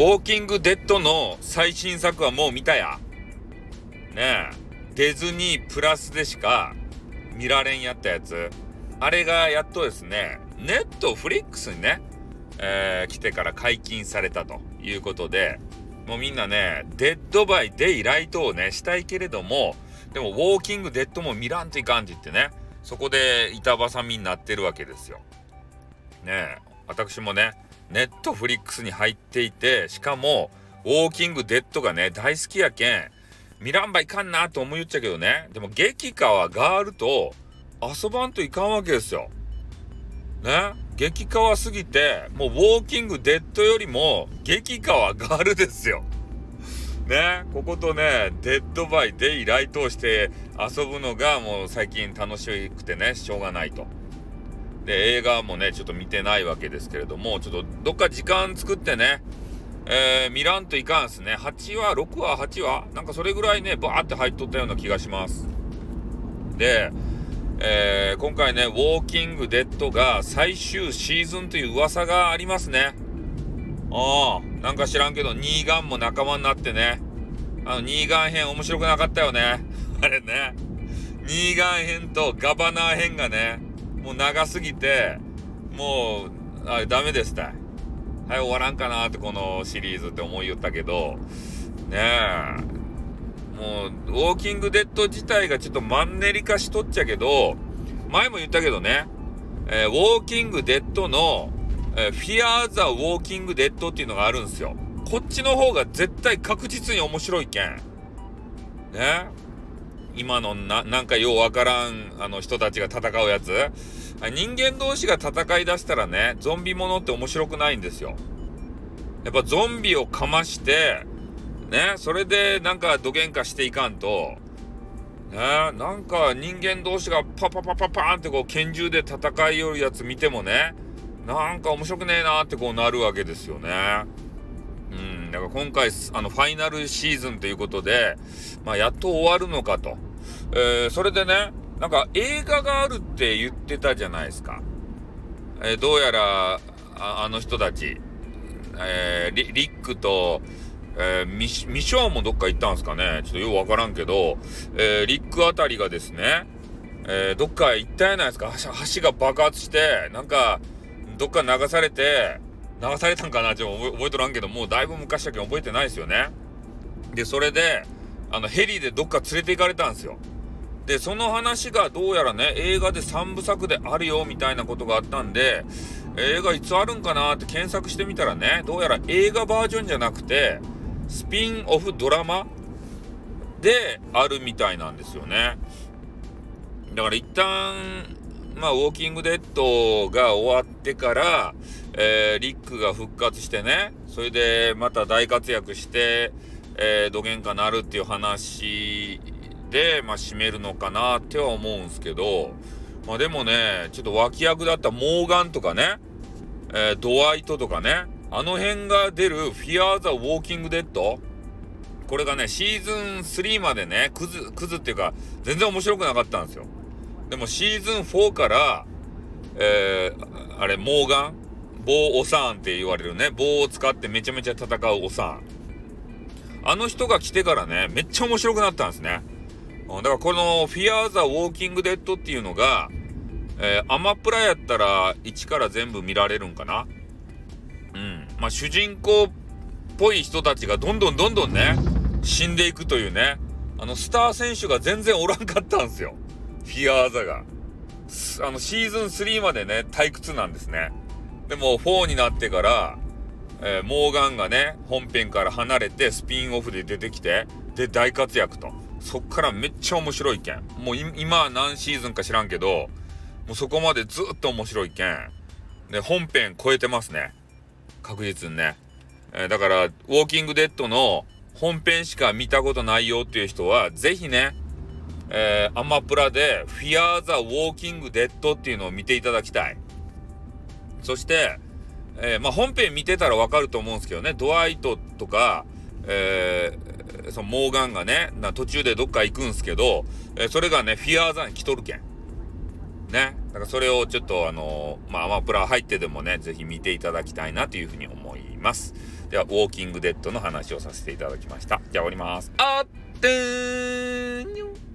ウォーキングデッドの最新作はもう見たや。ねえ、ディズニープラスでしか見られんやったやつ。あれがやっとですね、ネットフリックスにね、えー、来てから解禁されたということで、もうみんなね、デッドバイデイライトをね、したいけれども、でもウォーキングデッドも見らんといかんって言ってね、そこで板挟みになってるわけですよ。ねえ、私もね、ネットフリックスに入っていて、しかも、ウォーキングデッドがね、大好きやけん、見らんばいかんなと思いよっちゃけどね、でも激カワガールと遊ばんといかんわけですよ。ね？激カワすぎて、もうウォーキングデッドよりも激カワガールですよ。ね、こことね、デッドバイデイライトをして遊ぶのがもう最近楽しくてね、しょうがないと。で、映画もね、ちょっと見てないわけですけれども、ちょっとどっか時間作ってね、えー、見らんといかんすね。8話、6話、8話なんかそれぐらいね、バーって入っとったような気がします。で、えー、今回ね、ウォーキングデッドが最終シーズンという噂がありますね。ああ、なんか知らんけど、ニーガンも仲間になってね。あの、ニーガン編面白くなかったよね。あれね。ニーガン編とガバナー編がね、もう長すぎて、もう、あれダメでしたい。はい、終わらんかなってこのシリーズって思いよったけど、ねえ。もう、ウォーキングデッド自体がちょっとマンネリ化しとっちゃけど、前も言ったけどね、えー、ウォーキングデッドの、えー、フィアーザ・ウォーキングデッドっていうのがあるんですよ。こっちの方が絶対確実に面白いけん。ね今のな、なんかようわからん、あの人たちが戦うやつ。人間同士が戦い出したらね、ゾンビものって面白くないんですよ。やっぱゾンビをかまして、ね、それでなんかどげんかしていかんと、ね、なんか人間同士がパパパパパーンってこう拳銃で戦いよるやつ見てもね、なんか面白くねえなってこうなるわけですよね。うん、だから今回、あの、ファイナルシーズンということで、まあ、やっと終わるのかと。えー、それでね、なんか映画があるって言ってたじゃないですか。えー、どうやら、あの人たち、えー、リリックと、えー、ミシミショーもどっか行ったんですかねちょっとようわからんけど、えー、リックあたりがですね、えー、どっか行ったやないですか橋が爆発して、なんか、どっか流されて、流されたんかなちょっと覚えとらんけど、もうだいぶ昔だけ覚えてないですよね。で、それで、あの、ヘリでどっか連れて行かれたんですよ。で、その話がどうやらね、映画で3部作であるよ、みたいなことがあったんで、映画いつあるんかなって検索してみたらね、どうやら映画バージョンじゃなくて、スピンオフドラマであるみたいなんですよね。だから一旦、まあ、ウォーキングデッドが終わってから、えー、リックが復活してね、それでまた大活躍して、えー、どげんかなるっていう話で、まあ、締めるのかなっては思うんすけど、まあでもね、ちょっと脇役だったモーガンとかね、えー、ドワイトとかね、あの辺が出るフィアーザ・ウォーキングデッドこれがね、シーズン3までね、クズ、クズっていうか、全然面白くなかったんですよ。でもシーズン4から、えー、あれ、モーガン棒オサーンって言われるね、棒を使ってめちゃめちゃ戦うオサーン。あの人が来てからね、めっちゃ面白くなったんですね。だからこのフィアーザ・ウォーキングデッドっていうのが、えー、アマプラやったら1から全部見られるんかな？うん。まあ主人公っぽい人たちがどんどんどんどんね、死んでいくというね、あのスター選手が全然おらんかったんですよ。フィアーザが。あのシーズン3までね、退屈なんですね。でも4になってから、えー、モーガンがね、本編から離れてスピンオフで出てきて、で大活躍と。そっからめっちゃ面白いけん。もう今何シーズンか知らんけど、もうそこまでずっと面白いけん。で、本編超えてますね。確実にね。えー、だから、ウォーキングデッドの本編しか見たことないよっていう人は、ぜひね、えー、アマプラで、フィアーザ・ウォーキング・デッドっていうのを見ていただきたい。そして、えー、まあ、本編見てたらわかると思うんですけどね、ドワイトとか、えー、そのモーガンがね、途中でどっか行くんすけど、え、それがね、フィアーザン来とるけん。ね。だからそれをちょっとあのまあアマプラ入ってでもね、ぜひ見ていただきたいなというふうに思います。では、ウォーキングデッドの話をさせていただきました。じゃあ終わります。あってーにょ